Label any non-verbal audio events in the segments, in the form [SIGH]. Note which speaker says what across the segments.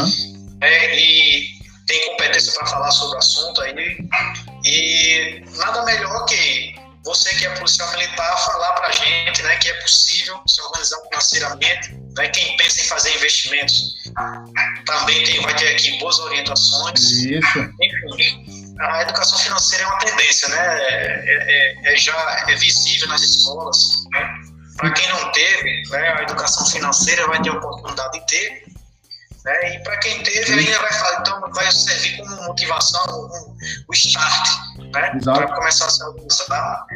Speaker 1: uhum. é, e tem competência para falar sobre o assunto aí. E nada melhor que você que é policial militar falar para a gente né, que é possível se organizar financeiramente. Né, quem pensa em fazer investimentos também tem, vai ter aqui boas orientações.
Speaker 2: Isso.
Speaker 1: Enfim, a educação financeira é uma tendência, né? É, é, é já é visível nas escolas. Né? Para quem não teve, né, a educação financeira vai ter a oportunidade de ter. Né? E para quem teve, ainda vai, então, vai servir como motivação, um, o start, né? para começar a se organizar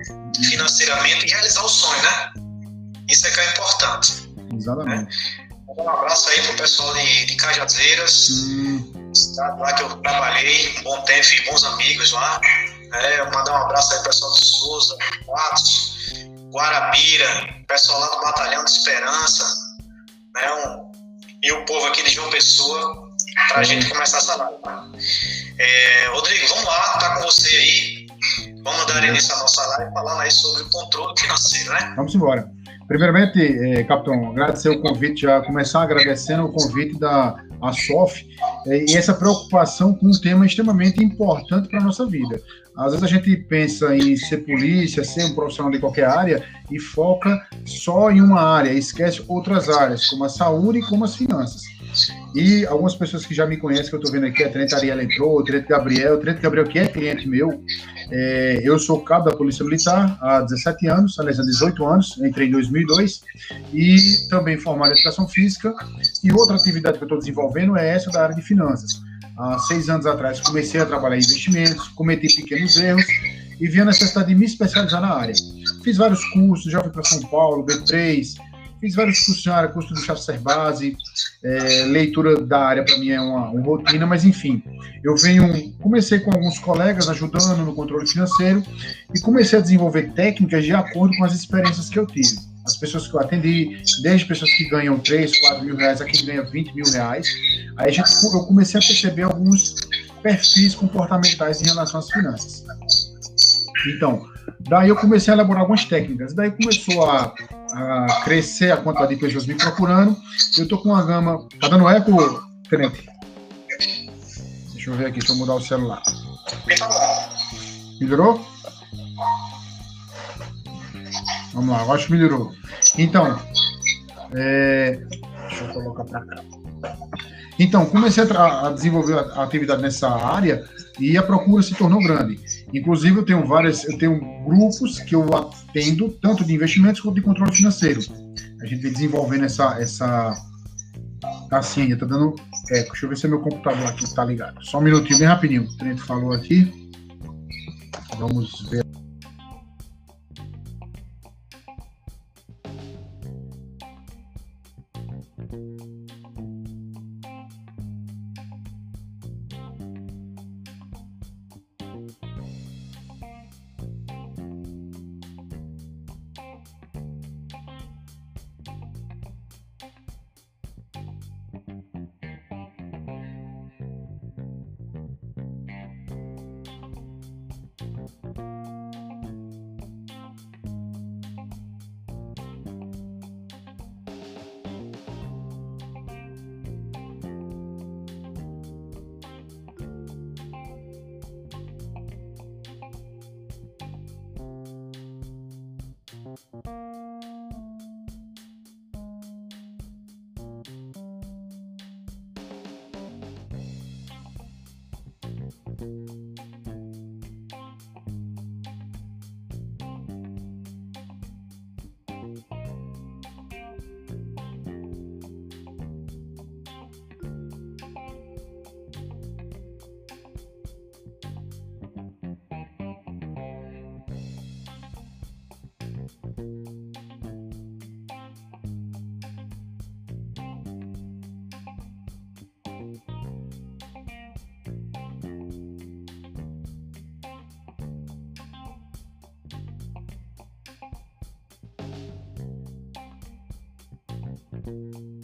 Speaker 1: financeiramente e realizar o sonho. Né? Isso é que é importante.
Speaker 2: Exatamente. Né?
Speaker 1: Um abraço aí pro pessoal de, de Cajazeiras, hum. lá que eu trabalhei, um bom tempo bons amigos lá. É, mandar um abraço aí pro pessoal de Souza, Matos, Guarabira, pessoal lá do Batalhão de Esperança, né, um, e o povo aqui de João Pessoa, para a gente começar essa live. É, Rodrigo, vamos lá, tá com você aí. Vamos dar início à nossa live falando aí sobre o controle financeiro, né?
Speaker 2: Vamos embora. Primeiramente, eh, capitão, agradecer o convite, já começar agradecendo o convite da ASOF eh, e essa preocupação com um tema extremamente importante para a nossa vida. Às vezes a gente pensa em ser polícia, ser um profissional de qualquer área e foca só em uma área, esquece outras áreas, como a saúde e como as finanças. E algumas pessoas que já me conhecem, que eu estou vendo aqui, a Tenente Ariela entrou, o Tenente Gabriel, o Tenente Gabriel que é cliente meu, é, eu sou cabo da Polícia Militar há 17 anos, aliás, há 18 anos, entrei em 2002, e também formado em Educação Física, e outra atividade que eu estou desenvolvendo é essa da área de finanças. Há seis anos atrás comecei a trabalhar em investimentos, cometi pequenos erros, e vi a necessidade de me especializar na área. Fiz vários cursos, já fui para São Paulo, B3, Fiz vários cursos na área, curso do Chafer Base, é, leitura da área para mim é uma, uma, rotina, mas enfim, eu venho, comecei com alguns colegas ajudando no controle financeiro e comecei a desenvolver técnicas de acordo com as experiências que eu tive. As pessoas que eu atendi, desde pessoas que ganham 3, 4 mil reais a quem ganha 20 mil reais, aí gente, eu comecei a perceber alguns perfis comportamentais em relação às finanças. Então, daí eu comecei a elaborar algumas técnicas, daí começou a a crescer a quantidade de pessoas me procurando. Eu estou com uma gama. Tá dando eco, Tenente? Deixa eu ver aqui, deixa eu mudar o celular. Melhorou? Vamos lá, eu acho que melhorou. Então, é... deixa eu colocar para cá. Então, comecei a, a desenvolver a atividade nessa área e a procura se tornou grande. Inclusive, eu tenho várias, eu tenho grupos que eu atendo, tanto de investimentos quanto de controle financeiro. A gente vem desenvolvendo essa. essa assim, tá dando. É, deixa eu ver se é meu computador aqui está ligado. Só um minutinho, bem rapidinho. O Trento falou aqui. Vamos ver.
Speaker 3: you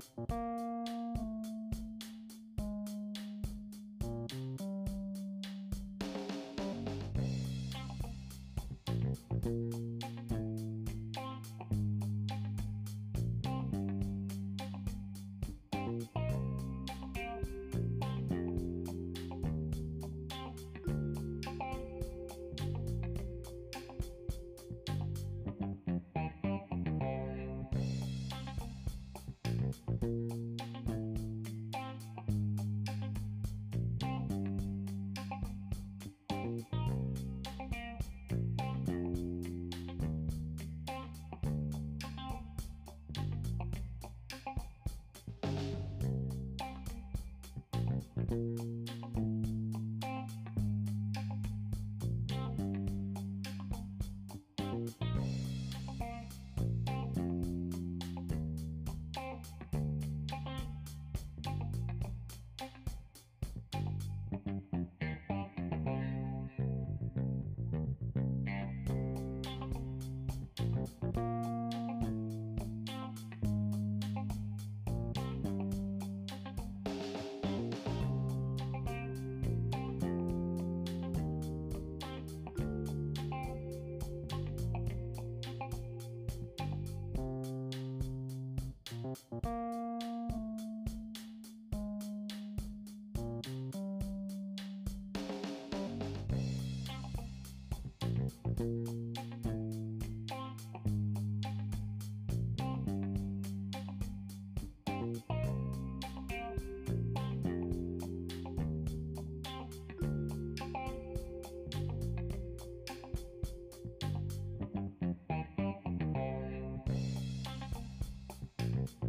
Speaker 3: thank you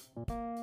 Speaker 3: you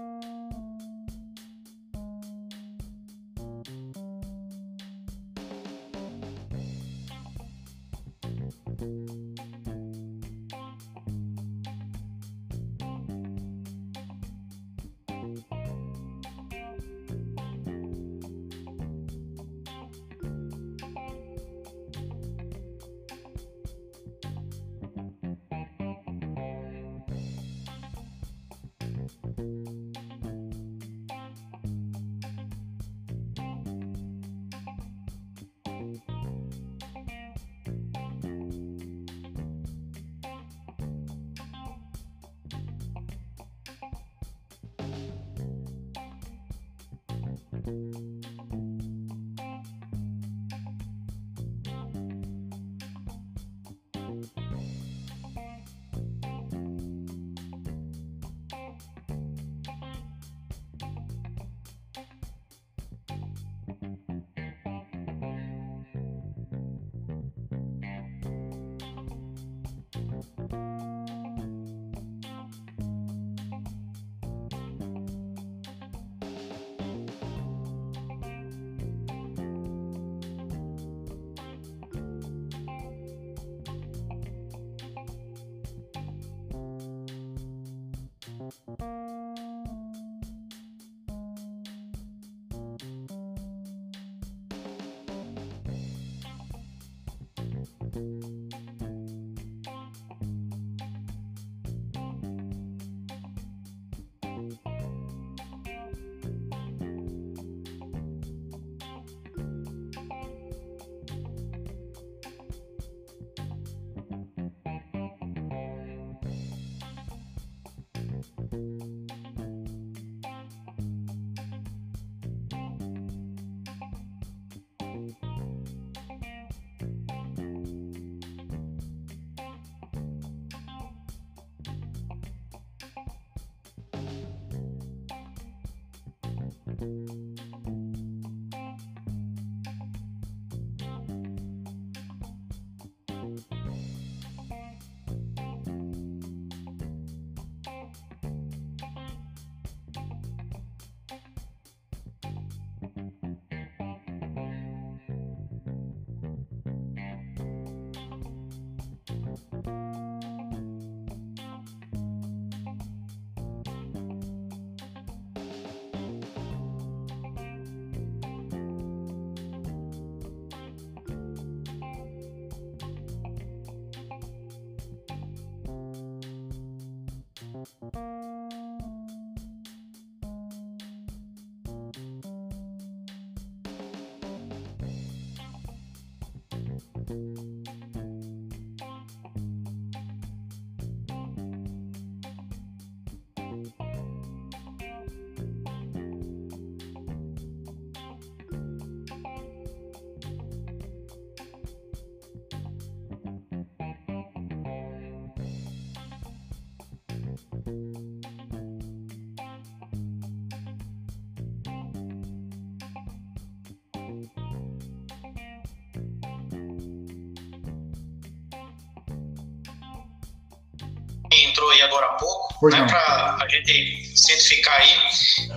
Speaker 1: entrou aí agora há pouco, né, para a gente cientificar aí.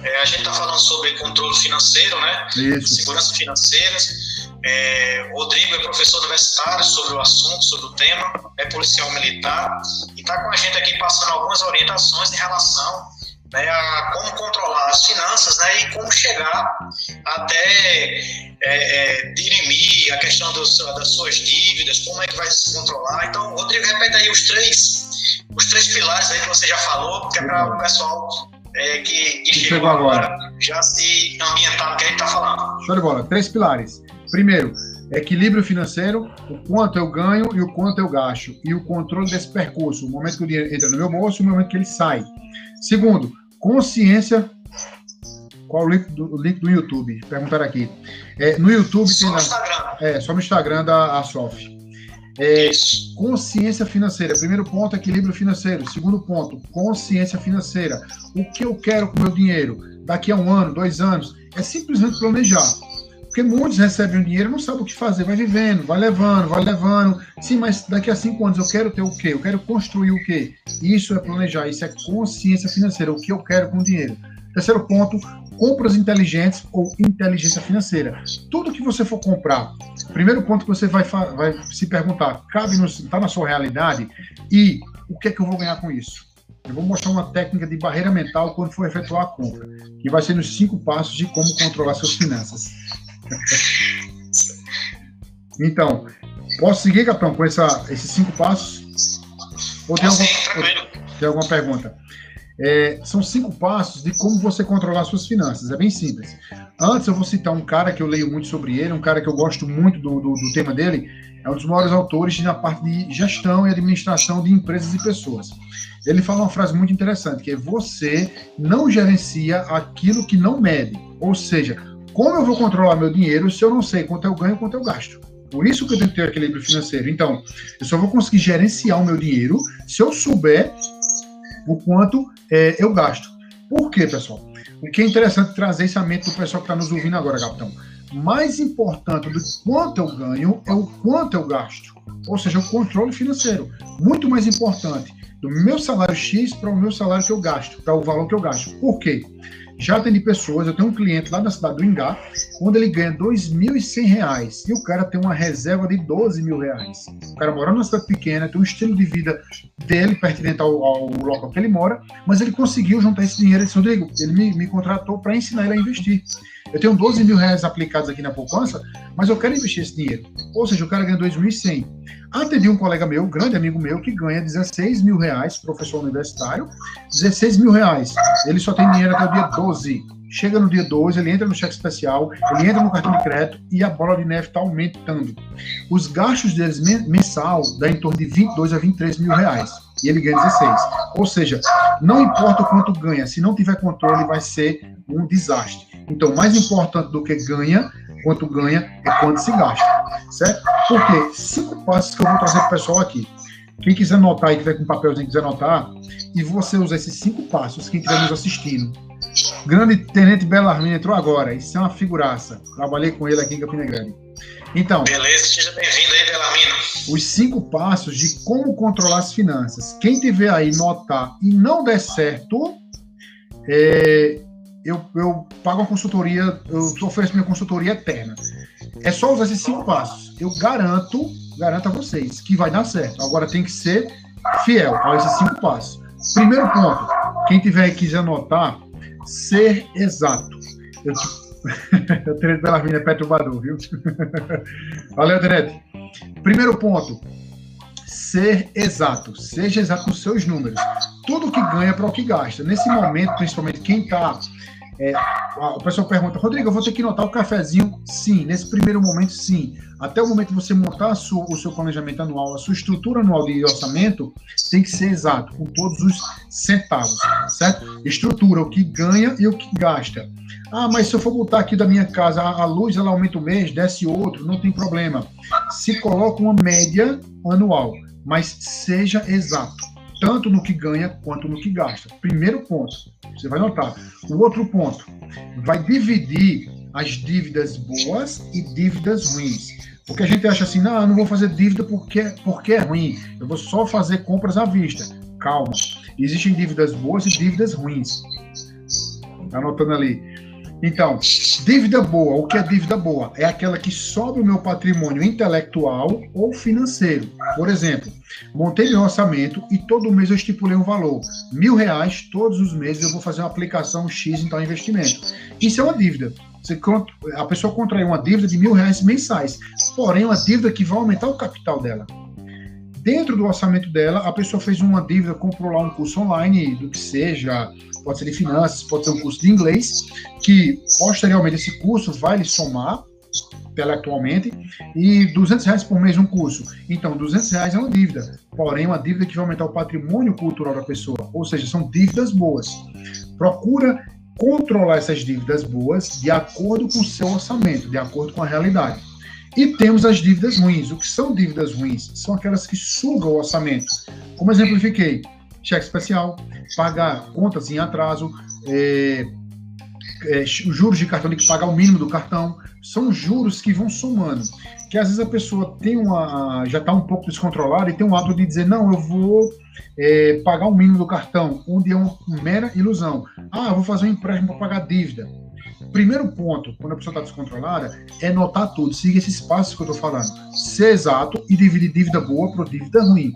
Speaker 1: É, a gente está falando sobre controle financeiro, né? Isso. Segurança financeira. É, Rodrigo é professor universitário sobre o assunto, sobre o tema, é policial militar e está com a gente aqui passando algumas orientações em relação né, a como controlar as finanças né, e como chegar até é, é, dirimir a questão dos, das suas dívidas, como é que vai se controlar. Então, Rodrigo, repete aí os três os três pilares aí que você já falou, que é para o pessoal é, que, que chegou, agora, agora já se ambientar no que a gente está falando.
Speaker 2: Show de bola. Três pilares. Primeiro, equilíbrio financeiro, o quanto eu ganho e o quanto eu gasto, e o controle desse percurso, o momento que o dinheiro entra no meu bolso e o momento que ele sai. Segundo, consciência. Qual o link do, o link do YouTube? Perguntaram aqui. É, no YouTube
Speaker 1: só
Speaker 2: tem.
Speaker 1: No Instagram.
Speaker 2: É, só no Instagram da Asof. É, consciência financeira. Primeiro ponto, equilíbrio financeiro. Segundo ponto, consciência financeira. O que eu quero com o meu dinheiro daqui a um ano, dois anos? É simplesmente planejar. Porque muitos recebem o dinheiro e não sabem o que fazer. Vai vivendo, vai levando, vai levando. Sim, mas daqui a cinco anos eu quero ter o quê? Eu quero construir o quê? Isso é planejar, isso é consciência financeira. O que eu quero com o dinheiro. Terceiro ponto, compras inteligentes ou inteligência financeira. Tudo que você for comprar, primeiro ponto que você vai, vai se perguntar, cabe está na sua realidade e o que é que eu vou ganhar com isso? Eu vou mostrar uma técnica de barreira mental quando for efetuar a compra, que vai ser nos cinco passos de como controlar suas finanças. então, posso seguir, capitão, com essa, esses cinco passos?
Speaker 1: Ou tem, algum,
Speaker 2: tem alguma pergunta? É, são cinco passos de como você controlar suas finanças. É bem simples. Antes, eu vou citar um cara que eu leio muito sobre ele, um cara que eu gosto muito do, do, do tema dele. É um dos maiores autores na parte de gestão e administração de empresas e pessoas. Ele fala uma frase muito interessante, que é você não gerencia aquilo que não mede. Ou seja, Como eu vou controlar meu dinheiro se eu não sei quanto eu ganho e quanto eu gasto? Por isso que eu tenho que ter equilíbrio financeiro. Então, eu só vou conseguir gerenciar o meu dinheiro se eu souber o quanto é, eu gasto. Por quê, pessoal? O que é interessante trazer esse mente do pessoal que está nos ouvindo agora, capitão. Mais importante do quanto eu ganho é o quanto eu gasto. Ou seja, o controle financeiro. Muito mais importante do meu salário X para o meu salário que eu gasto, para o valor que eu gasto. Por quê? Já atendi pessoas, eu tenho um cliente lá na cidade do Ingá, onde ele ganha R$ 2.100 e o cara tem uma reserva de 12 mil reais. O cara mora numa cidade pequena, tem um estilo de vida dele pertinente ao, ao local que ele mora, mas ele conseguiu juntar esse dinheiro. Ele disse, Rodrigo, ele me, me contratou para ensinar ele a investir. Eu tenho 12 mil reais aplicados aqui na poupança, mas eu quero investir esse dinheiro. Ou seja, o cara ganha 2.100. Atendi um colega meu, grande amigo meu, que ganha 16 mil reais, professor universitário, 16 mil reais. Ele só tem dinheiro até o dia 12. Chega no dia 12, ele entra no cheque especial, ele entra no cartão de crédito e a bola de neve está aumentando. Os gastos deles mensal dá em torno de 22 a 23 mil reais. E ele ganha 16. Ou seja, não importa o quanto ganha, se não tiver controle, vai ser um desastre. Então, mais importante do que ganha, quanto ganha, é quanto se gasta. Certo? Porque cinco passos que eu vou trazer para o pessoal aqui. Quem quiser anotar e tiver com papelzinho quiser anotar, e você usa esses cinco passos, quem estiver nos assistindo. Grande Tenente Belarmino entrou agora, isso é uma figuraça. Trabalhei com ele aqui em Campina Grande. Então.
Speaker 1: Beleza, seja bem-vindo aí, Belarmino.
Speaker 2: Os cinco passos de como controlar as finanças. Quem tiver aí notar e não der certo, é, eu, eu pago uma consultoria, eu ofereço minha consultoria eterna. É só usar esses cinco passos. Eu garanto, garanto a vocês que vai dar certo. Agora tem que ser fiel a esses cinco passos. Primeiro ponto, quem tiver e quiser anotar, ser exato. Eu, [LAUGHS] eu tenho pela vida é perturbador, viu? [LAUGHS] Valeu, Tenente. Primeiro ponto, ser exato. Seja exato nos seus números. Tudo que ganha para o que gasta. Nesse momento, principalmente quem está é, o pessoal pergunta, Rodrigo, eu vou ter que notar o cafezinho? Sim, nesse primeiro momento, sim. Até o momento de você montar sua, o seu planejamento anual, a sua estrutura anual de orçamento, tem que ser exato, com todos os centavos, certo? Estrutura, o que ganha e o que gasta. Ah, mas se eu for botar aqui da minha casa, a luz ela aumenta um mês, desce outro, não tem problema. Se coloca uma média anual, mas seja exato tanto no que ganha quanto no que gasta. Primeiro ponto, você vai notar. O outro ponto, vai dividir as dívidas boas e dívidas ruins. Porque a gente acha assim, não, eu não vou fazer dívida porque, porque é ruim, eu vou só fazer compras à vista. Calma, existem dívidas boas e dívidas ruins. Tá anotando ali. Então, dívida boa, o que é dívida boa? É aquela que sobe o meu patrimônio intelectual ou financeiro. Por exemplo, montei meu orçamento e todo mês eu estipulei um valor. Mil reais, todos os meses eu vou fazer uma aplicação X em tal investimento. Isso é uma dívida. Você, a pessoa contrai uma dívida de mil reais mensais, porém uma dívida que vai aumentar o capital dela. Dentro do orçamento dela, a pessoa fez uma dívida, comprou lá um curso online, do que seja, pode ser de finanças, pode ser um curso de inglês, que posteriormente esse curso vai lhe somar intelectualmente e 200 reais por mês um curso. Então, 200 reais é uma dívida, porém uma dívida que vai aumentar o patrimônio cultural da pessoa, ou seja, são dívidas boas. Procura controlar essas dívidas boas de acordo com o seu orçamento, de acordo com a realidade. E temos as dívidas ruins. O que são dívidas ruins? São aquelas que sugam o orçamento. Como exemplifiquei, cheque especial, pagar contas em atraso, é, é, juros de cartão, tem que pagar o mínimo do cartão. São juros que vão somando. Que às vezes a pessoa tem uma, já está um pouco descontrolada e tem um hábito de dizer: não, eu vou é, pagar o mínimo do cartão, onde é uma mera ilusão. Ah, eu vou fazer um empréstimo para pagar dívida. Primeiro ponto, quando a pessoa está descontrolada, é notar tudo. Siga esses passos que eu estou falando. Ser exato e dividir dívida boa para dívida ruim.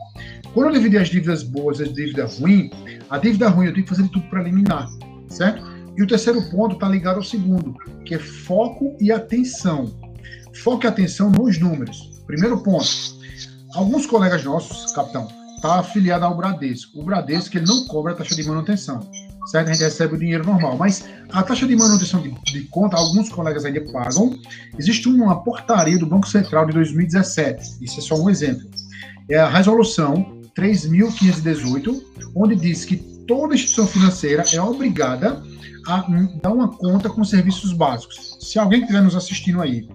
Speaker 2: Quando eu dividir as dívidas boas e as dívidas ruins, a dívida ruim eu tenho que fazer de tudo para eliminar, certo? E o terceiro ponto está ligado ao segundo, que é foco e atenção. Foco e atenção nos números. Primeiro ponto. Alguns colegas nossos, capitão, tá afiliado ao Bradesco. O Bradesco ele não cobra a taxa de manutenção certo? A gente recebe o dinheiro normal. Mas a taxa de manutenção de, de, conta, alguns colegas ainda pagam. Existe uma portaria do Banco Central de 2017, isso é só um exemplo. É a resolução 3.518, onde diz que toda instituição financeira é obrigada a dar uma conta com serviços básicos. Se alguém estiver nos assistindo aí,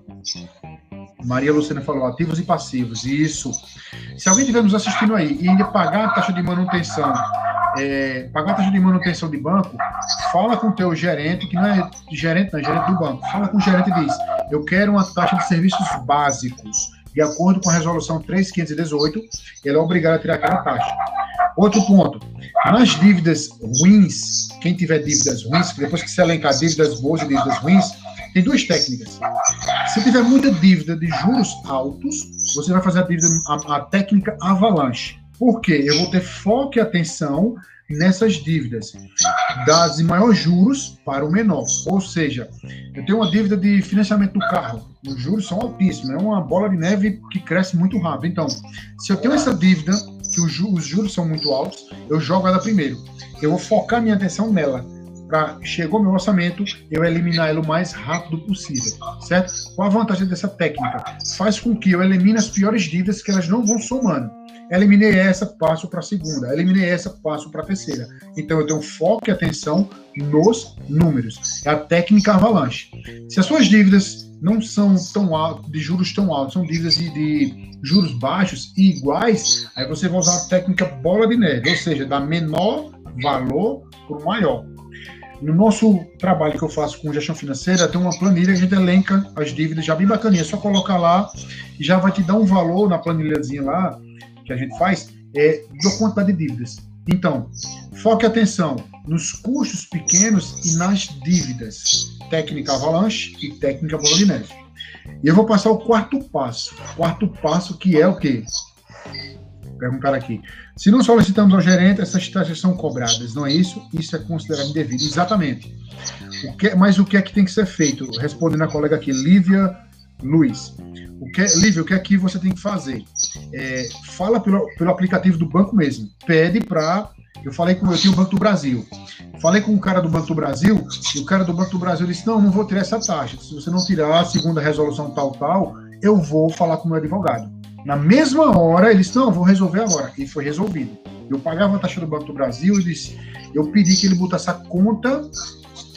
Speaker 2: Maria Luciana falou ativos e passivos, isso. Se alguém estiver nos assistindo aí e ainda pagar a taxa de manutenção, é, pagar taxa de manutenção de banco, fala com o teu gerente, que não é gerente, não é gerente do banco, fala com o gerente e diz, eu quero uma taxa de serviços básicos, de acordo com a resolução 3518, ele é obrigado a tirar aquela taxa. Outro ponto, nas dívidas ruins, quem tiver dívidas ruins, depois que você elencar dívidas boas e dívidas ruins, tem duas técnicas. Se tiver muita dívida de juros altos, você vai fazer a, dívida, a, a técnica avalanche. Por quê? Eu vou ter foco e atenção nessas dívidas, das de maior juros para o menor. Ou seja, eu tenho uma dívida de financiamento do carro, os juros são altíssimos, é uma bola de neve que cresce muito rápido. Então, se eu tenho essa dívida, que os juros são muito altos, eu jogo ela primeiro. Eu vou focar minha atenção nela para chegou meu orçamento, eu eliminar ele o mais rápido possível, certo? Qual a vantagem dessa técnica? Faz com que eu elimine as piores dívidas que elas não vão somando. Eliminei essa, passo para a segunda. Eliminei essa, passo para a terceira. Então eu tenho foco e atenção nos números. É a técnica avalanche. Se as suas dívidas não são tão altas, de juros tão altos, são dívidas de, de juros baixos e iguais, aí você vai usar a técnica bola de neve, ou seja, da menor valor para o maior. No nosso trabalho que eu faço com gestão financeira, tem uma planilha, a gente elenca as dívidas já bem bacaninha. É só colocar lá e já vai te dar um valor na planilhazinha lá que a gente faz é, da quantidade de dívidas. Então, foque atenção nos custos pequenos e nas dívidas. Técnica avalanche e técnica bola de neve. E eu vou passar o quarto passo. Quarto passo que é o quê? Perguntar aqui. Se não solicitamos ao gerente, essas taxas são cobradas, não é isso? Isso é considerado indevido. Exatamente. O que, mas o que é que tem que ser feito? Respondendo a colega aqui, Lívia Luiz. O que, Lívia, o que é que você tem que fazer? É, fala pelo, pelo aplicativo do banco mesmo. Pede para. Eu falei com eu tinha o Banco do Brasil. Falei com o cara do Banco do Brasil e o cara do Banco do Brasil disse: Não, não vou tirar essa taxa. Se você não tirar a segunda resolução tal, tal, eu vou falar com o meu advogado. Na mesma hora, eles, não, vou resolver agora. E foi resolvido. Eu pagava a taxa do Banco do Brasil e disse, eu pedi que ele botasse a conta,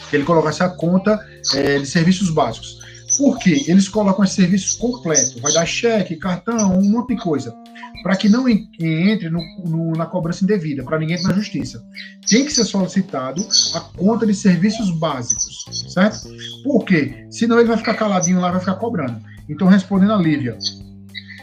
Speaker 2: que ele colocasse a conta é, de serviços básicos. Por quê? Eles colocam esse serviço completo, vai dar cheque, cartão, um monte de coisa, para que não entre no, no, na cobrança indevida, para ninguém na justiça. Tem que ser solicitado a conta de serviços básicos, certo? Por quê? Senão ele vai ficar caladinho lá, vai ficar cobrando. Então, respondendo a Lívia,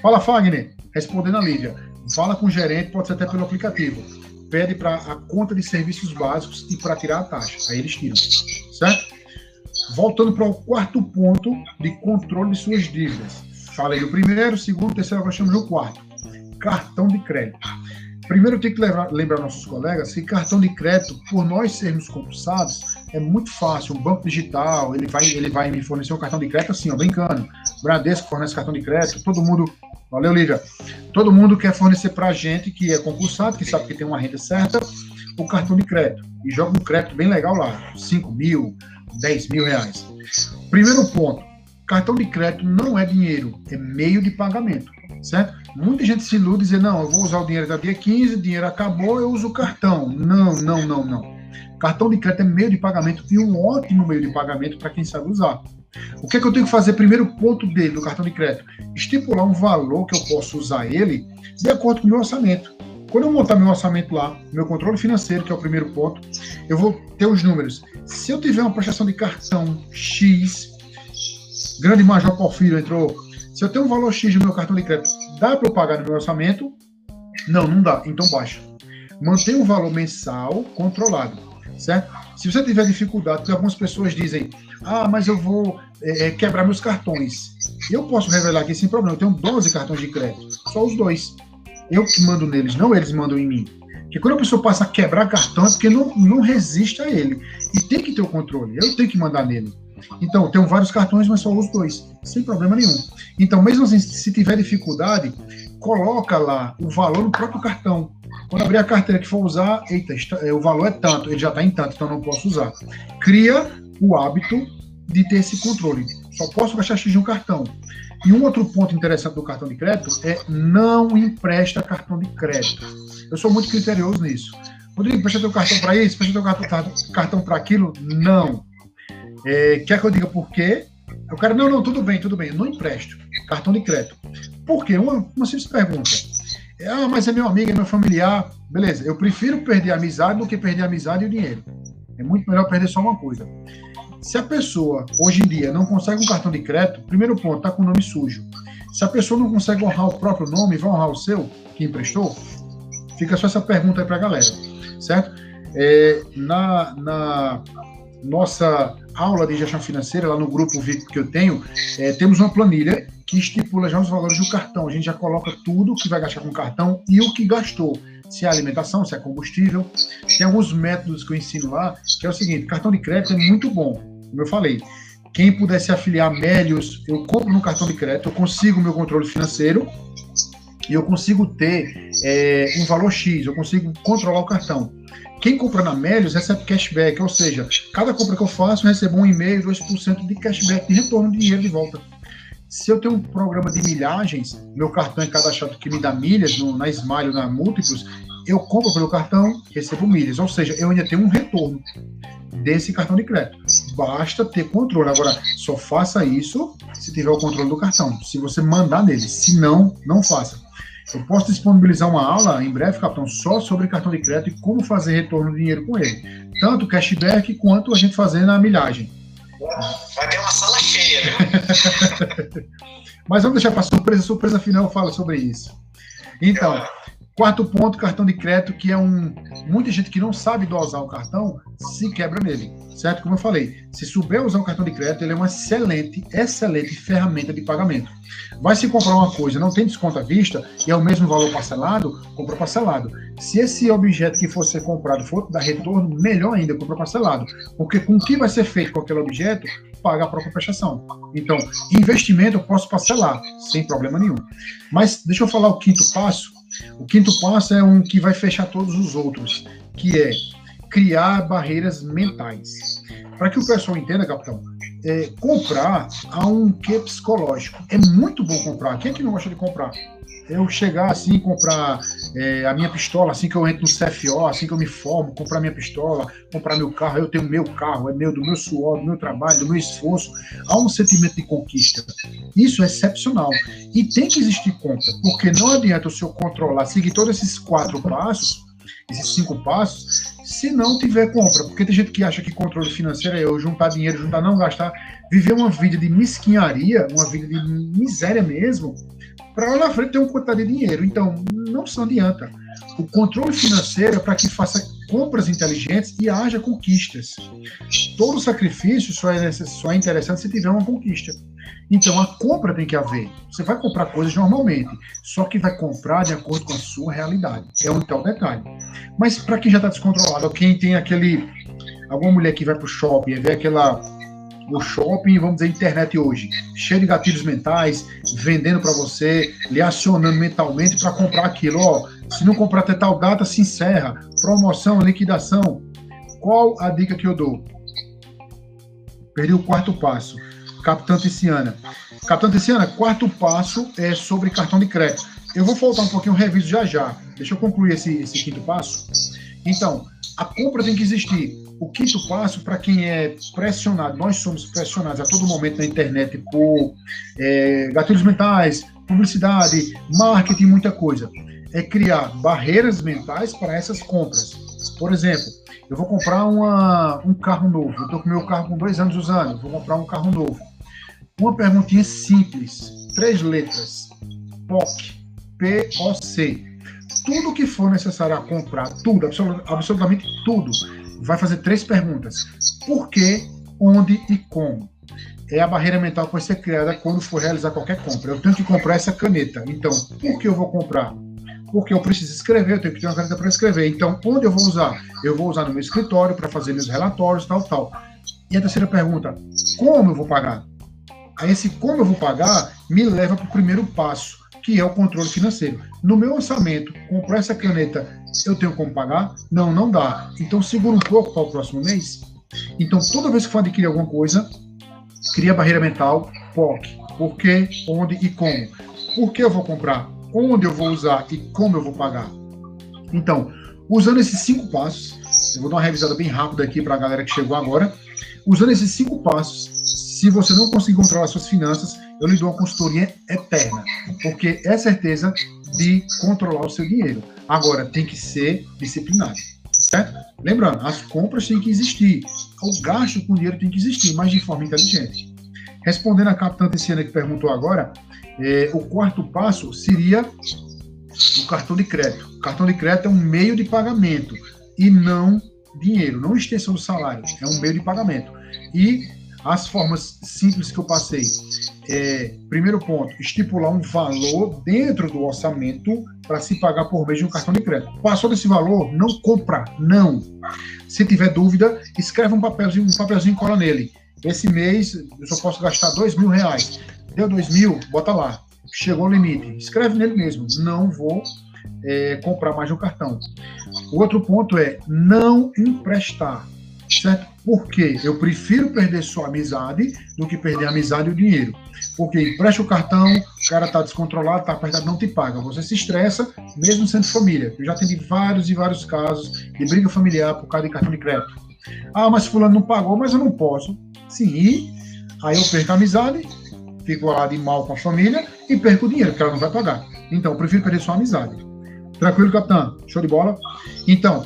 Speaker 2: Fala, Fagner. Respondendo a Lívia. Fala com o gerente, pode ser até pelo aplicativo. Pede para a conta de serviços básicos e para tirar a taxa. Aí eles tiram. Certo? Voltando para o quarto ponto de controle de suas dívidas. Falei do primeiro, segundo, terceiro, agora chamamos o quarto. Cartão de crédito. Primeiro, tenho que lembrar, lembrar nossos colegas que cartão de crédito, por nós sermos concursados, é muito fácil. Um banco digital, ele vai, ele vai me fornecer um cartão de crédito assim, ó, brincando. Bradesco fornece cartão de crédito, todo mundo Valeu, Lívia. Todo mundo quer fornecer para a gente, que é concursado, que sabe que tem uma renda certa, o cartão de crédito. E joga um crédito bem legal lá, 5 mil, 10 mil reais. Primeiro ponto, cartão de crédito não é dinheiro, é meio de pagamento, certo? Muita gente se ilude e diz, não, eu vou usar o dinheiro da dia 15, o dinheiro acabou, eu uso o cartão. Não, não, não, não. Cartão de crédito é meio de pagamento e um ótimo meio de pagamento para quem sabe usar. O que é que eu tenho que fazer? Primeiro ponto dele, do cartão de crédito, estipular um valor que eu posso usar ele de acordo com o meu orçamento. Quando eu montar meu orçamento lá, meu controle financeiro, que é o primeiro ponto, eu vou ter os números. Se eu tiver uma prestação de cartão X, grande Major Porfírio entrou, se eu tenho um valor X no meu cartão de crédito, dá para eu pagar no meu orçamento? Não, não dá. Então baixa. Mantenha o valor mensal controlado, certo? Se você tiver dificuldade, porque algumas pessoas dizem, ah, mas eu vou é, quebrar meus cartões. Eu posso revelar aqui sem problema. Eu tenho 12 cartões de crédito, só os dois. Eu que mando neles, não eles mandam em mim. Porque quando a pessoa passa a quebrar cartão é porque não, não resiste a ele. E tem que ter o controle. Eu tenho que mandar nele. Então, tenho vários cartões, mas só uso dois, sem problema nenhum. Então, mesmo assim, se tiver dificuldade, coloca lá o valor no próprio cartão. Quando abrir a carteira que for usar, eita, é, o valor é tanto, ele já está em tanto, então não posso usar. Cria o hábito de ter esse controle. Só posso gastar X de um cartão. E um outro ponto interessante do cartão de crédito é não empresta cartão de crédito. Eu sou muito criterioso nisso. Rodrigo, presta teu cartão para isso, presta teu cartão, cartão para aquilo. Não. É, quer que eu diga por quê? O cara, não, não, tudo bem, tudo bem, eu não empresto cartão de crédito. Por quê? Uma, uma simples pergunta. Ah, mas é meu amigo, é meu familiar. Beleza, eu prefiro perder a amizade do que perder a amizade e o dinheiro. É muito melhor perder só uma coisa. Se a pessoa, hoje em dia, não consegue um cartão de crédito, primeiro ponto, está com o nome sujo. Se a pessoa não consegue honrar o próprio nome, vai honrar o seu, que emprestou? Fica só essa pergunta aí para a galera, certo? É, na, na nossa aula de gestão financeira, lá no grupo VIP que eu tenho, é, temos uma planilha que estipula já os valores do cartão. A gente já coloca tudo que vai gastar com o cartão e o que gastou. Se é alimentação, se é combustível. Tem alguns métodos que eu ensino lá, que é o seguinte: cartão de crédito é muito bom, como eu falei. Quem puder se afiliar a Melios, eu compro no cartão de crédito, eu consigo meu controle financeiro e eu consigo ter é, um valor X, eu consigo controlar o cartão. Quem compra na Melios recebe cashback, ou seja, cada compra que eu faço, eu recebo um e-mail, 2% de cashback, de retorno de dinheiro de volta. Se eu tenho um programa de milhagens, meu cartão é cadastrado que me dá milhas no, na Smile na Múltiplos, eu compro pelo cartão, recebo milhas, ou seja, eu ainda tenho um retorno desse cartão de crédito. Basta ter controle. Agora, só faça isso se tiver o controle do cartão, se você mandar nele. Se não, não faça. Eu posso disponibilizar uma aula em breve, capitão, só sobre cartão de crédito e como fazer retorno de dinheiro com ele. Tanto cashback quanto a gente fazendo a milhagem.
Speaker 1: Vai ter uma sala cheia, viu? [LAUGHS]
Speaker 2: Mas vamos deixar para surpresa, surpresa final fala sobre isso. Então, quarto ponto, cartão de crédito, que é um. Muita gente que não sabe dosar o cartão se quebra nele certo? Como eu falei, se souber usar o cartão de crédito, ele é uma excelente, excelente ferramenta de pagamento. Vai se comprar uma coisa, não tem desconto à vista e é o mesmo valor parcelado, compra parcelado. Se esse objeto que for ser comprado for dar retorno, melhor ainda, compra parcelado. Porque com o que vai ser feito com aquele objeto, paga a própria prestação. Então, investimento eu posso parcelar, sem problema nenhum. Mas deixa eu falar o quinto passo. O quinto passo é um que vai fechar todos os outros, que é criar barreiras mentais. Para que o pessoal entenda, capitão, é, comprar há um quê psicológico. É muito bom comprar. Quem é que não gosta de comprar? Eu chegar assim, comprar é, a minha pistola, assim que eu entro no CFO, assim que eu me formo, comprar minha pistola, comprar meu carro, eu tenho meu carro, é meu, do meu suor, do meu trabalho, do meu esforço. Há um sentimento de conquista. Isso é excepcional. E tem que existir compra, porque não adianta o senhor controlar, seguir todos esses quatro passos, esses cinco passos, se não tiver compra. Porque tem gente que acha que controle financeiro é eu juntar dinheiro, juntar, não gastar, viver uma vida de mesquinharia, uma vida de miséria mesmo, para lá na frente ter uma quantidade de dinheiro. Então, não se adianta. O controle financeiro é para que faça compras inteligentes e haja conquistas. Todo sacrifício só é, só é interessante se tiver uma conquista. Então a compra tem que haver. Você vai comprar coisas normalmente, só que vai comprar de acordo com a sua realidade. É um tal detalhe. Mas para quem já está descontrolado, quem tem aquele. Alguma mulher que vai para o shopping e vê aquela. O shopping, vamos dizer, internet hoje, cheio de gatilhos mentais, vendendo para você, lhe acionando mentalmente para comprar aquilo. Ó, se não comprar até tal data, se encerra. Promoção, liquidação. Qual a dica que eu dou? Perdi o quarto passo Capitã Tiziana. Capitã Tiziana, quarto passo é sobre cartão de crédito. Eu vou voltar um pouquinho, reviso já já. Deixa eu concluir esse, esse quinto passo. Então, a compra tem que existir. O quinto passo, para quem é pressionado, nós somos pressionados a todo momento na internet por é, gatilhos mentais, publicidade, marketing, muita coisa. É criar barreiras mentais para essas compras. Por exemplo, eu vou comprar uma, um carro novo. Eu estou com meu carro com dois anos usando. Vou comprar um carro novo. Uma perguntinha simples, três letras. POC, P-O-C. Tudo que for necessário a comprar, tudo, absolutamente tudo, vai fazer três perguntas. Por quê, onde e como? É a barreira mental que vai ser criada quando for realizar qualquer compra. Eu tenho que comprar essa caneta. Então, por que eu vou comprar? Porque eu preciso escrever, eu tenho que ter uma caneta para escrever. Então, onde eu vou usar? Eu vou usar no meu escritório para fazer meus relatórios, tal, tal. E a terceira pergunta: como eu vou pagar? Aí esse como eu vou pagar me leva para o primeiro passo, que é o controle financeiro. No meu orçamento, comprar essa caneta, eu tenho como pagar? Não, não dá. Então segura um pouco para o próximo mês. Então toda vez que for adquirir alguma coisa, cria barreira mental, POC. Por quê, onde e como. Por que eu vou comprar? Onde eu vou usar e como eu vou pagar? Então, Usando esses cinco passos, eu vou dar uma revisada bem rápida aqui para a galera que chegou agora. Usando esses cinco passos, se você não conseguir controlar suas finanças, eu lhe dou uma consultoria eterna, porque é certeza de controlar o seu dinheiro. Agora, tem que ser disciplinado, certo? Lembrando, as compras têm que existir, o gasto com dinheiro tem que existir, mas de forma inteligente. Respondendo a capitã Tiziana que perguntou agora, é, o quarto passo seria o cartão de crédito. O cartão de crédito é um meio de pagamento e não dinheiro, não extensão do salário, é um meio de pagamento. E as formas simples que eu passei. É, primeiro ponto, estipular um valor dentro do orçamento para se pagar por mês de um cartão de crédito. Passou desse valor, não compra, não. Se tiver dúvida, escreve um papelzinho, um papelzinho e cola nele. Esse mês eu só posso gastar dois mil reais. Deu dois mil, bota lá. Chegou o limite. Escreve nele mesmo. Não vou é, comprar mais um cartão. O outro ponto é não emprestar. Certo? Porque eu prefiro perder sua amizade do que perder a amizade e o dinheiro. Porque empresta o cartão, o cara tá descontrolado, tá apertado, não te paga. Você se estressa, mesmo sendo família. Eu já tive vários e vários casos de briga familiar por causa de cartão de crédito. Ah, mas fulano não pagou, mas eu não posso. Sim, e aí eu perco a amizade, fico lá de mal com a família e perco o dinheiro, porque ela não vai pagar. Então, eu prefiro perder sua amizade. Tranquilo, capitão? Show de bola? Então,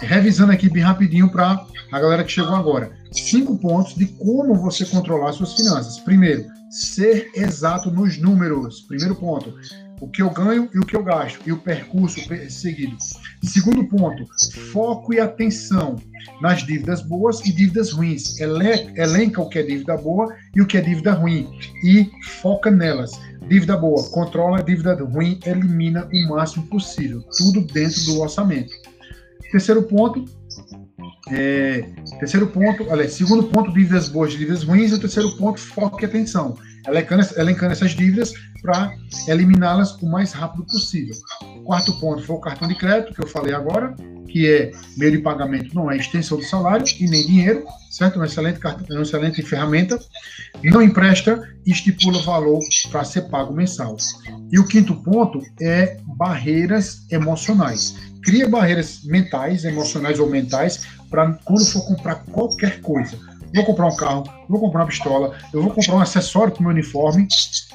Speaker 2: revisando aqui bem rapidinho para a galera que chegou agora. Cinco pontos de como você controlar suas finanças. Primeiro, ser exato nos números. Primeiro ponto o que eu ganho e o que eu gasto, e o percurso seguido. Segundo ponto, foco e atenção nas dívidas boas e dívidas ruins. Ele, elenca o que é dívida boa e o que é dívida ruim, e foca nelas. Dívida boa, controla a dívida ruim, elimina o máximo possível. Tudo dentro do orçamento. Terceiro ponto, é, terceiro ponto, aliás, segundo ponto, dívidas boas dívidas ruins, e o terceiro ponto, foco e atenção elencando, elencando essas dívidas para eliminá-las o mais rápido possível. Quarto ponto foi o cartão de crédito, que eu falei agora, que é meio de pagamento, não é extensão do salário e nem dinheiro, certo? É uma excelente, é uma excelente ferramenta. Não empresta e estipula valor para ser pago mensal. E o quinto ponto é barreiras emocionais. Cria barreiras mentais, emocionais ou mentais, para quando for comprar qualquer coisa vou comprar um carro, vou comprar uma pistola, eu vou comprar um acessório para o meu uniforme,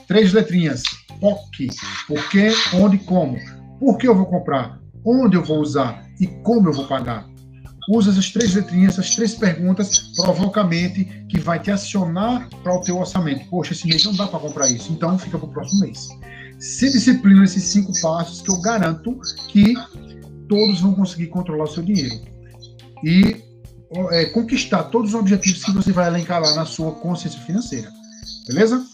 Speaker 2: três letrinhas, POC, por que, onde, como. Por que eu vou comprar? Onde eu vou usar? E como eu vou pagar? Usa essas três letrinhas, essas três perguntas, provocamente, que vai te acionar para o teu orçamento. Poxa, esse mês não dá para comprar isso, então fica para o próximo mês. Se disciplina nesses cinco passos que eu garanto que todos vão conseguir controlar o seu dinheiro. E é, conquistar todos os objetivos que você vai elencar lá na sua consciência financeira. Beleza?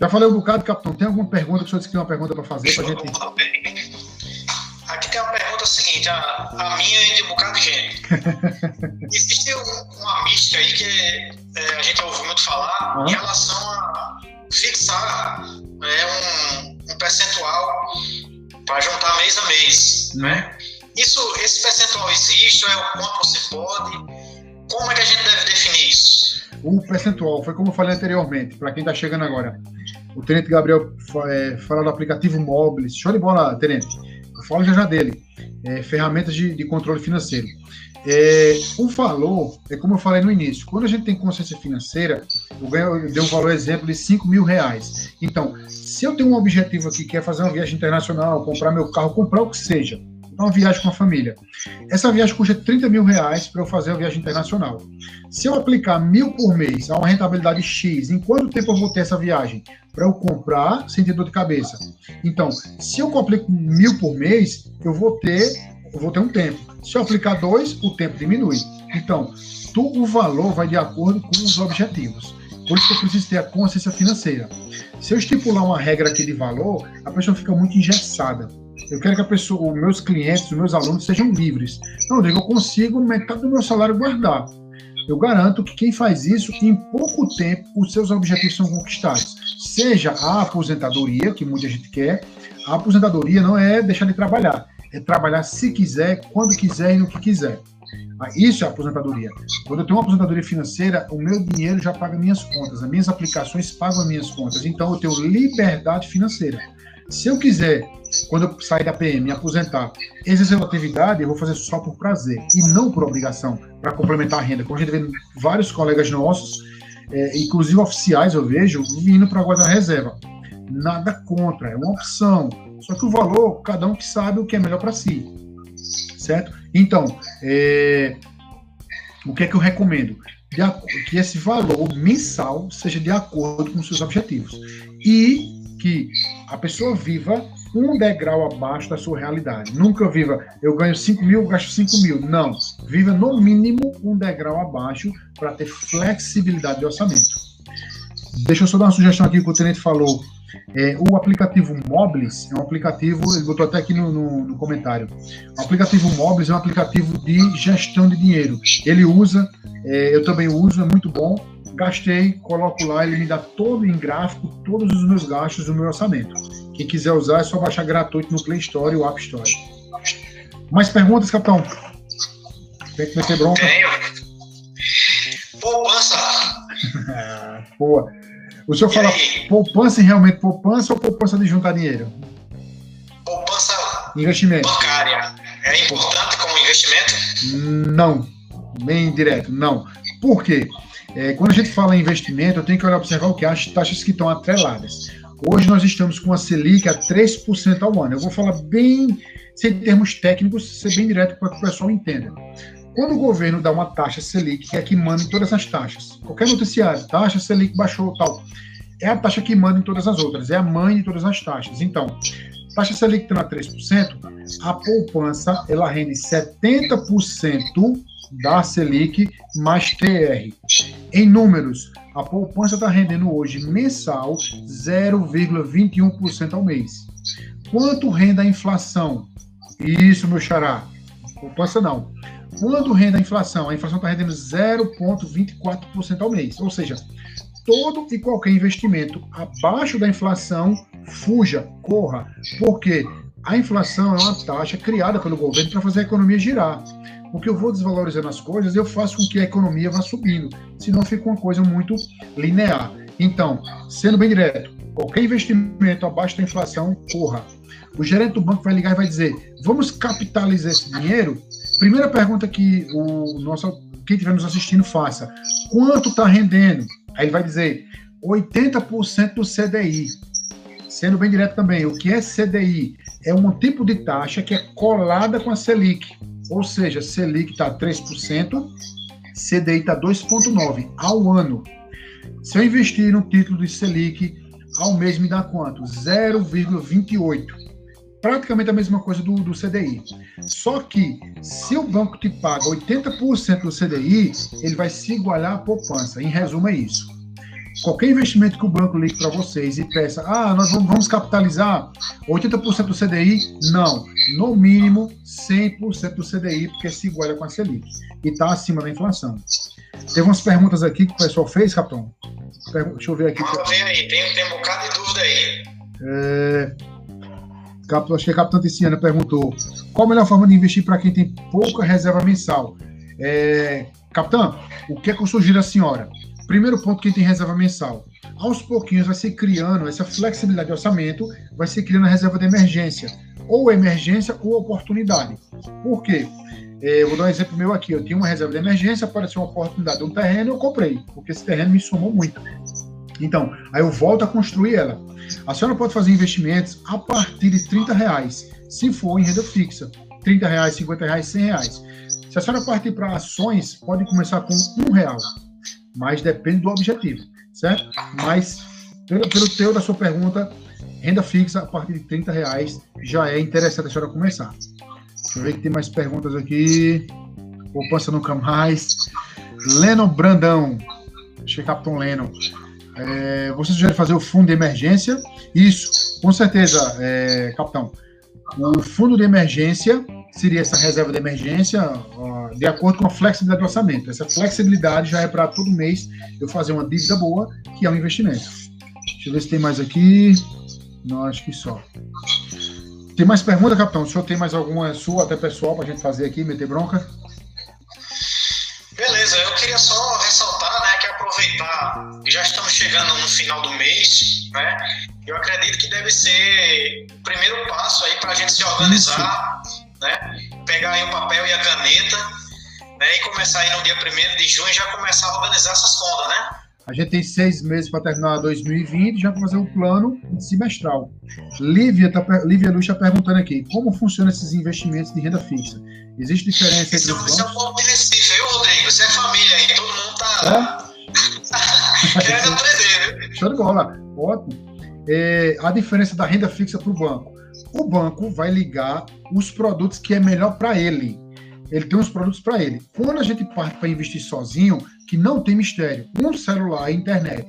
Speaker 2: Já falei um bocado, capitão. Tem alguma pergunta que o senhor disse que tem uma pergunta para fazer para gente?
Speaker 1: Aqui tem uma pergunta seguinte, a, a minha é de um bocado de gente. [LAUGHS] Existe uma mística aí que é, a gente ouve muito falar uhum. em relação a fixar é, um, um percentual para juntar mês a mês, uhum. né? Isso, esse percentual existe, é o quanto você pode? Como é que a gente deve definir isso? O
Speaker 2: percentual, foi como eu falei anteriormente, para quem está chegando agora. O Tenente Gabriel é, fala do aplicativo móvel. Show de bola, Tenente. Eu falo já já dele. É, ferramentas de, de, controle financeiro. É, o valor, é como eu falei no início, quando a gente tem consciência financeira, eu, ganho, eu dei um valor exemplo de 5 mil reais. Então, se eu tenho um objetivo aqui, que é fazer uma viagem internacional, comprar meu carro, comprar o que seja, uma viagem com a família. Essa viagem custa 30 mil reais para eu fazer a viagem internacional. Se eu aplicar mil por mês a uma rentabilidade X, em quanto tempo eu vou ter essa viagem? Para eu comprar sem ter dor de cabeça. Então, se eu aplico mil por mês, eu vou ter, eu vou ter um tempo. Se eu aplicar dois, o tempo diminui. Então, tu, o valor vai de acordo com os objetivos. Por isso que eu preciso ter a consciência financeira. Se eu estipular uma regra aqui de valor, a pessoa fica muito engessada. Eu quero que a pessoa, os meus clientes, os meus alunos sejam livres. Não, Rodrigo, eu consigo metade do meu salário guardar. Eu garanto que quem faz isso, em pouco tempo, os seus objetivos são conquistados. Seja a aposentadoria, que muita gente quer, a aposentadoria não é deixar de trabalhar, é trabalhar se quiser, quando quiser e no que quiser. Ah, isso é aposentadoria. Quando eu tenho uma aposentadoria financeira, o meu dinheiro já paga minhas contas, as minhas aplicações pagam as minhas contas. Então eu tenho liberdade financeira. Se eu quiser, quando eu sair da PM, me aposentar, exercer uma atividade, eu vou fazer só por prazer e não por obrigação, para complementar a renda. Como a gente vê vários colegas nossos, é, inclusive oficiais, eu vejo, vindo para guardar reserva. Nada contra, é uma opção. Só que o valor, cada um que sabe o que é melhor para si. Certo? Então, é, o que é que eu recomendo? que esse valor mensal seja de acordo com seus objetivos e que a pessoa viva um degrau abaixo da sua realidade. Nunca viva, eu ganho 5 mil, gasto 5 mil. Não. Viva no mínimo um degrau abaixo para ter flexibilidade de orçamento. Deixa eu só dar uma sugestão aqui que o Tenente falou. É, o aplicativo Mobilis é um aplicativo, ele botou até aqui no, no, no comentário. O aplicativo Mobilis é um aplicativo de gestão de dinheiro. Ele usa, é, eu também uso, é muito bom. Gastei, coloco lá, ele me dá todo em gráfico, todos os meus gastos do meu orçamento. Quem quiser usar é só baixar gratuito no Play Store ou App Store. Mais perguntas, capitão? Tem que meter bronca?
Speaker 1: Tenho. Poupança. [LAUGHS]
Speaker 2: Boa. O senhor fala poupança e realmente poupança ou poupança de juntar dinheiro?
Speaker 1: Poupança
Speaker 2: investimento.
Speaker 1: bancária. É importante como investimento?
Speaker 2: Não. Bem direto, não. Por quê? É, quando a gente fala em investimento, eu tenho que olhar observar o que? As taxas que estão atreladas. Hoje nós estamos com a Selic a 3% ao ano. Eu vou falar bem, sem termos técnicos, ser bem direto para que o pessoal entenda. Quando o governo dá uma taxa Selic, que é que manda em todas as taxas, qualquer noticiário, taxa Selic baixou tal, é a taxa que manda em todas as outras, é a mãe de todas as taxas. Então, taxa Selic está a 3%, a poupança ela rende 70% da Selic mais TR. Em números, a poupança está rendendo hoje mensal 0,21% ao mês. Quanto rende a inflação? Isso, meu xará. Poupança não. Quanto rende a inflação? A inflação está rendendo 0,24% ao mês. Ou seja, todo e qualquer investimento abaixo da inflação, fuja, corra. Porque a inflação é uma taxa criada pelo governo para fazer a economia girar. Porque eu vou desvalorizando as coisas, eu faço com que a economia vá subindo. Senão fica uma coisa muito linear. Então, sendo bem direto, qualquer investimento abaixo da inflação, corra. O gerente do banco vai ligar e vai dizer: vamos capitalizar esse dinheiro? Primeira pergunta que o nosso quem estiver nos assistindo faça: quanto está rendendo? Aí ele vai dizer 80% do CDI. Sendo bem direto também, o que é CDI? É um tipo de taxa que é colada com a Selic. Ou seja, Selic está 3%, CDI está 2,9% ao ano. Se eu investir no título de Selic, ao mês me dá quanto? 0,28. Praticamente a mesma coisa do, do CDI. Só que, se o banco te paga 80% do CDI, ele vai se igualar à poupança. Em resumo, é isso. Qualquer investimento que o banco ligue para vocês e peça, ah, nós vamos, capitalizar 80% do CDI, não. No mínimo 100% do CDI, porque se iguala com a Selic. E está acima da inflação. Teve umas perguntas aqui que o pessoal fez, Capitão. Deixa eu ver aqui.
Speaker 1: Manda ver aí, tem, tem um bocado de dúvida aí.
Speaker 2: É, Capitão, acho que a Capitã Tiziana perguntou: qual a melhor forma de investir para quem tem pouca reserva mensal? É, Capitã, o que é que eu sugiro à senhora? Primeiro ponto, quem tem reserva mensal. Aos pouquinhos vai se criando essa flexibilidade de orçamento, vai se criando a reserva de emergência. Ou emergência ou oportunidade. Por quê? É, vou dar um exemplo meu aqui. Eu tinha uma reserva de emergência, apareceu uma oportunidade de um terreno, eu comprei, porque esse terreno me somou muito. Então, aí eu volto a construir ela. A senhora pode fazer investimentos a partir de 30 reais, se for em renda fixa. 30 reais, 50 reais, 100 reais. Se a senhora partir para ações, pode começar com um real mas depende do objetivo, certo? Mas, pelo, pelo teu da sua pergunta, renda fixa a partir de 30 reais já é interessante a senhora começar. Deixa eu ver que tem mais perguntas aqui. Poupança nunca mais. Lennon Brandão. Que é Capitão Lennon. É, você sugere fazer o fundo de emergência? Isso, com certeza, é, capitão. O fundo de emergência seria essa reserva de emergência de acordo com a flexibilidade do orçamento. Essa flexibilidade já é para todo mês eu fazer uma dívida boa, que é um investimento. Deixa eu ver se tem mais aqui. Não, acho que só. Tem mais pergunta, capitão? O senhor tem mais alguma sua, até pessoal, para a gente fazer aqui, meter bronca?
Speaker 1: Beleza, eu queria só ressaltar, né, que aproveitar que já estamos chegando no final do mês né? Eu acredito que deve ser o primeiro passo aí para a gente se organizar, né? Pegar aí o papel e a caneta, né? E começar aí no dia 1 de junho já começar a organizar essas contas, né?
Speaker 2: A gente tem seis meses para terminar 2020 já fazer um plano semestral. Lívia, tá, Lívia Luz está perguntando aqui, como funcionam esses investimentos de renda fixa? Existe diferença
Speaker 1: entre os bancos? Você é um pouco de Recife, viu, Rodrigo? Você é família aí, todo mundo tá é? [LAUGHS] querendo aprender,
Speaker 2: viu? Show de bola, ótimo. É, a diferença da renda fixa para o banco. O banco vai ligar os produtos que é melhor para ele. Ele tem uns produtos para ele. Quando a gente parte para investir sozinho, que não tem mistério, um celular e internet,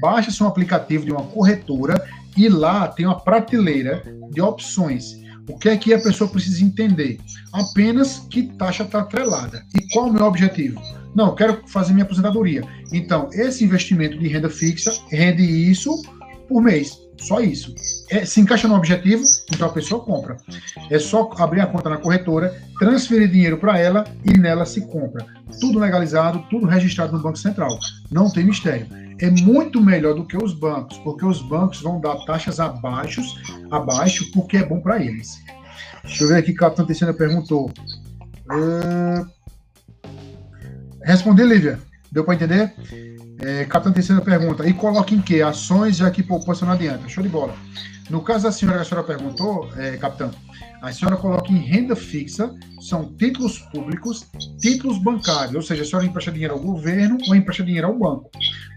Speaker 2: baixa-se um aplicativo de uma corretora e lá tem uma prateleira de opções. O que é que a pessoa precisa entender? Apenas que taxa está atrelada. E qual o meu objetivo? Não, quero fazer minha aposentadoria. Então, esse investimento de renda fixa rende isso por mês. Só isso. É, se encaixa no objetivo, então a pessoa compra. É só abrir a conta na corretora, transferir dinheiro para ela e nela se compra. Tudo legalizado, tudo registrado no Banco Central. Não tem mistério. É muito melhor do que os bancos, porque os bancos vão dar taxas abaixo, abaixo porque é bom para eles. Deixa eu ver aqui, Capitão Teixeira perguntou. Uh... Respondi, Lívia. Deu para entender? É, Capitão Terceira pergunta, e coloca em que? Ações, já que poupança não adianta. Show de bola. No caso da senhora que a senhora perguntou, é, capitão, a senhora coloca em renda fixa, são títulos públicos, títulos bancários, ou seja, a senhora empresta dinheiro ao governo ou empresta dinheiro ao banco,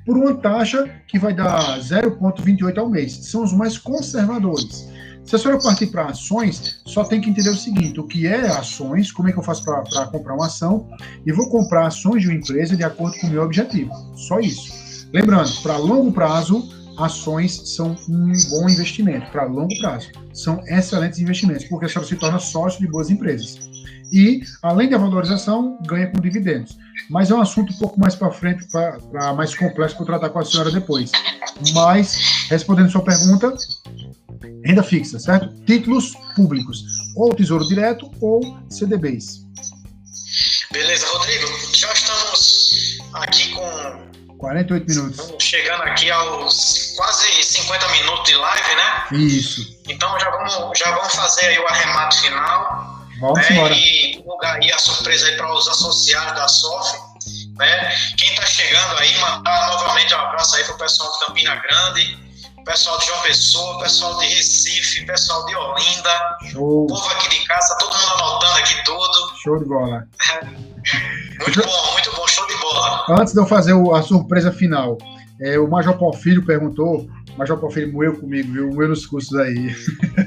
Speaker 2: por uma taxa que vai dar 0,28 ao mês. São os mais conservadores. Se a senhora partir para ações, só tem que entender o seguinte: o que é ações, como é que eu faço para comprar uma ação, e vou comprar ações de uma empresa de acordo com o meu objetivo. Só isso. Lembrando, para longo prazo, ações são um bom investimento. Para longo prazo, são excelentes investimentos, porque a senhora se torna sócio de boas empresas. E, além da valorização, ganha com dividendos. Mas é um assunto um pouco mais para frente, para mais complexo, para tratar com a senhora depois. Mas, respondendo sua pergunta, renda fixa, certo? Títulos públicos, ou Tesouro Direto ou CDBs.
Speaker 1: Beleza, Rodrigo, já estamos aqui com
Speaker 2: 48 minutos.
Speaker 1: Chegando aqui aos quase 50 minutos de live, né?
Speaker 2: Isso.
Speaker 1: Então já vamos, já vamos fazer aí o arremate final.
Speaker 2: Vamos né? embora.
Speaker 1: E divulgar aí a surpresa aí para os associados da SOF. Né? Quem está chegando aí, mandar novamente um abraço aí para o pessoal de Campina Grande pessoal de João Pessoa, pessoal de Recife, pessoal de Olinda, Show. povo aqui de casa, todo mundo anotando aqui tudo.
Speaker 2: Show de bola. [LAUGHS]
Speaker 1: muito bom, muito bom, show de bola.
Speaker 2: Antes de eu fazer a surpresa final, é, o Major Porfírio perguntou, o Major Porfírio moeu comigo, viu? Moeu nos cursos aí.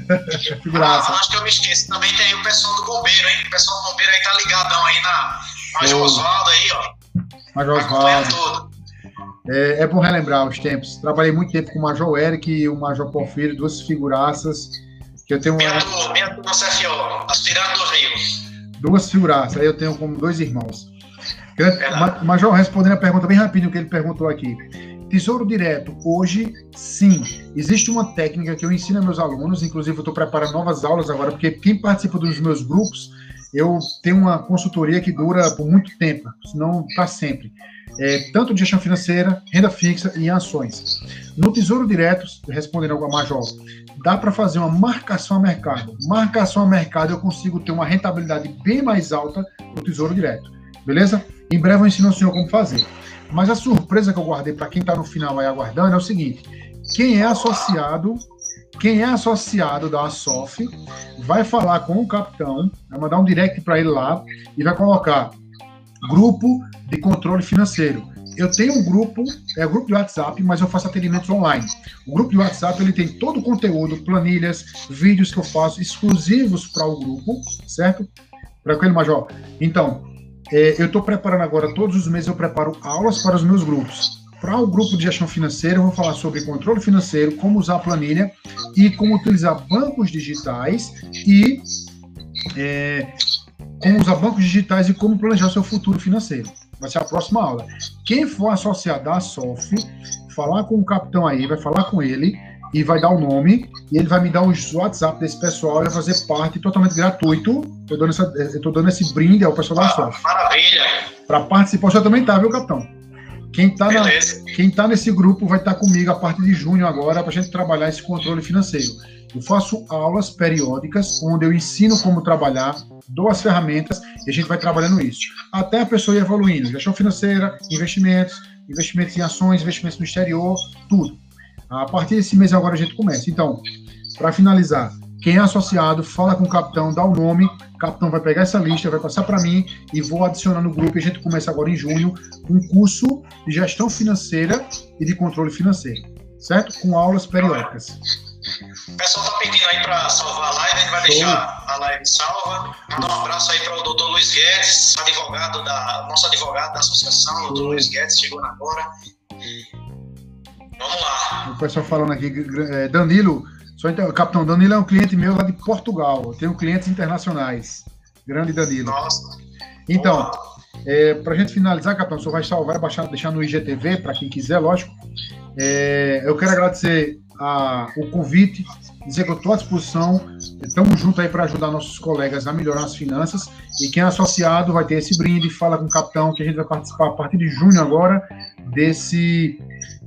Speaker 2: [LAUGHS]
Speaker 1: ah, acho que eu me esqueci, também tem o pessoal do bombeiro, hein? O pessoal do bombeiro aí tá ligadão aí na Major Osvaldo aí, ó.
Speaker 2: Major Osvaldo. É, é bom relembrar os tempos. Trabalhei muito tempo com o Major Eric e o Major Porfírio, duas figuraças. Que eu tenho
Speaker 1: uma... minha turma CFO, aspirante do Rio.
Speaker 2: Duas figuraças, aí eu tenho como dois irmãos. Major, respondendo a pergunta bem rapidinho que ele perguntou aqui. Tesouro Direto, hoje, sim, existe uma técnica que eu ensino a meus alunos, inclusive eu estou preparando novas aulas agora, porque quem participa dos meus grupos, eu tenho uma consultoria que dura por muito tempo, senão está sempre é, tanto de gestão financeira, renda fixa e ações. No Tesouro Direto, respondendo ao Major, dá para fazer uma marcação a mercado. Marcação a mercado, eu consigo ter uma rentabilidade bem mais alta no Tesouro Direto. Beleza? Em breve eu ensino ao senhor como fazer. Mas a surpresa que eu guardei para quem está no final aí aguardando é o seguinte: quem é associado, quem é associado da ASOF, vai falar com o capitão, vai mandar um direct para ele lá e vai colocar grupo de controle financeiro. Eu tenho um grupo, é um grupo de WhatsApp, mas eu faço atendimentos online. O grupo de WhatsApp ele tem todo o conteúdo, planilhas, vídeos que eu faço exclusivos para o grupo, certo? Para aquele major. Então, é, eu estou preparando agora, todos os meses eu preparo aulas para os meus grupos. Para o grupo de gestão financeira, eu vou falar sobre controle financeiro, como usar a planilha e como utilizar bancos digitais e é, como usar bancos digitais e como planejar seu futuro financeiro. Vai ser a próxima aula. Quem for associado à SOF, falar com o capitão aí, vai falar com ele e vai dar o nome e ele vai me dar os WhatsApp desse pessoal e vai fazer parte totalmente gratuito. Eu dando, essa, eu dando esse brinde ao pessoal da ah, SOF.
Speaker 1: Maravilha!
Speaker 2: Para participar, você também tá, viu, capitão? Quem está quem tá nesse grupo vai estar tá comigo a partir de junho agora para a gente trabalhar esse controle financeiro. Eu faço aulas periódicas onde eu ensino como trabalhar, dou as ferramentas e a gente vai trabalhando isso. Até a pessoa ir evoluindo. Gestão financeira, investimentos, investimentos em ações, investimentos no exterior, tudo. A partir desse mês agora a gente começa. Então, para finalizar, quem é associado, fala com o capitão, dá o nome, o capitão vai pegar essa lista, vai passar para mim e vou adicionar no grupo. A gente começa agora em junho um curso de gestão financeira e de controle financeiro, certo? Com aulas periódicas.
Speaker 1: O pessoal tá pedindo aí para salvar a live, a gente vai deixar a live salva. Mandar um abraço aí para o doutor Luiz Guedes, advogado da, nosso advogado da associação, o doutor Luiz Guedes, chegou agora. Vamos lá.
Speaker 2: O pessoal falando aqui, é, Danilo, só então, Capitão Danilo é um cliente meu lá de Portugal. Eu tenho clientes internacionais. Grande Danilo.
Speaker 1: Nossa.
Speaker 2: Então, é, para a gente finalizar, Capitão, o senhor vai salvar, baixar, deixar no IGTV, para quem quiser, lógico. É, eu quero agradecer a, o convite, dizer que eu estou à disposição. Estamos juntos aí para ajudar nossos colegas a melhorar as finanças. E quem é associado vai ter esse brinde. Fala com o capitão que a gente vai participar a partir de junho agora desse,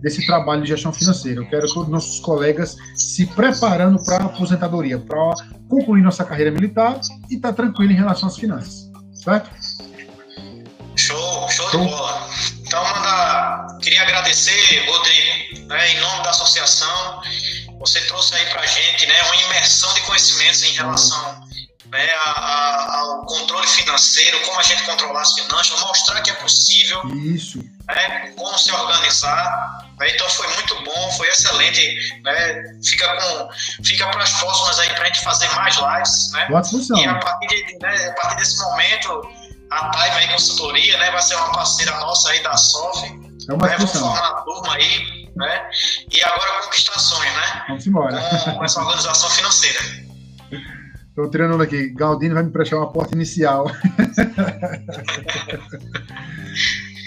Speaker 2: desse trabalho de gestão financeira. Eu quero todos os nossos colegas se preparando para a aposentadoria, para concluir nossa carreira militar e estar tá tranquilo em relação às finanças. Certo?
Speaker 1: Show, show de bola. Então, queria agradecer, Rodrigo, né, em nome da associação. Você trouxe aí para a gente né, uma imersão de conhecimentos em relação né, a, a, ao controle financeiro, como a gente controlar as finanças, mostrar que é possível.
Speaker 2: Isso.
Speaker 1: Né, como se organizar. Né, então foi muito bom, foi excelente. Né, fica com, fica para as próximas aí para a gente fazer mais lives. Né,
Speaker 2: Boa discussão.
Speaker 1: E a partir, de, né, a partir desse momento, a Time aí Consultoria né, vai ser uma parceira nossa aí da SOF.
Speaker 2: É uma
Speaker 1: né, Vamos formar a turma aí, né? E agora conquistar sonhos, né?
Speaker 2: Vamos embora.
Speaker 1: Com essa organização financeira.
Speaker 2: Estou treinando aqui. Galdino vai me prestar uma porta inicial. [LAUGHS]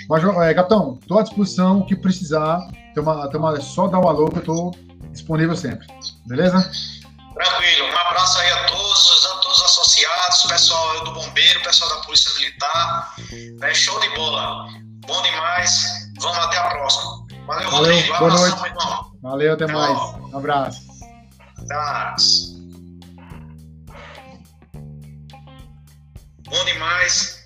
Speaker 2: Mas, é, capitão, estou à disposição. O que precisar, toma, toma, só dar o um alô que eu estou disponível sempre. Beleza?
Speaker 1: Tranquilo. Um abraço aí a todos, a todos os associados, pessoal do Bombeiro, pessoal da Polícia Militar. É show de bola. Bom demais. Vamos até a próxima. Valeu,
Speaker 2: Valeu
Speaker 1: Rodrigo.
Speaker 2: Boa noite. Valeu, até, até mais. Logo. Um abraço.
Speaker 1: Abraço. Bom demais.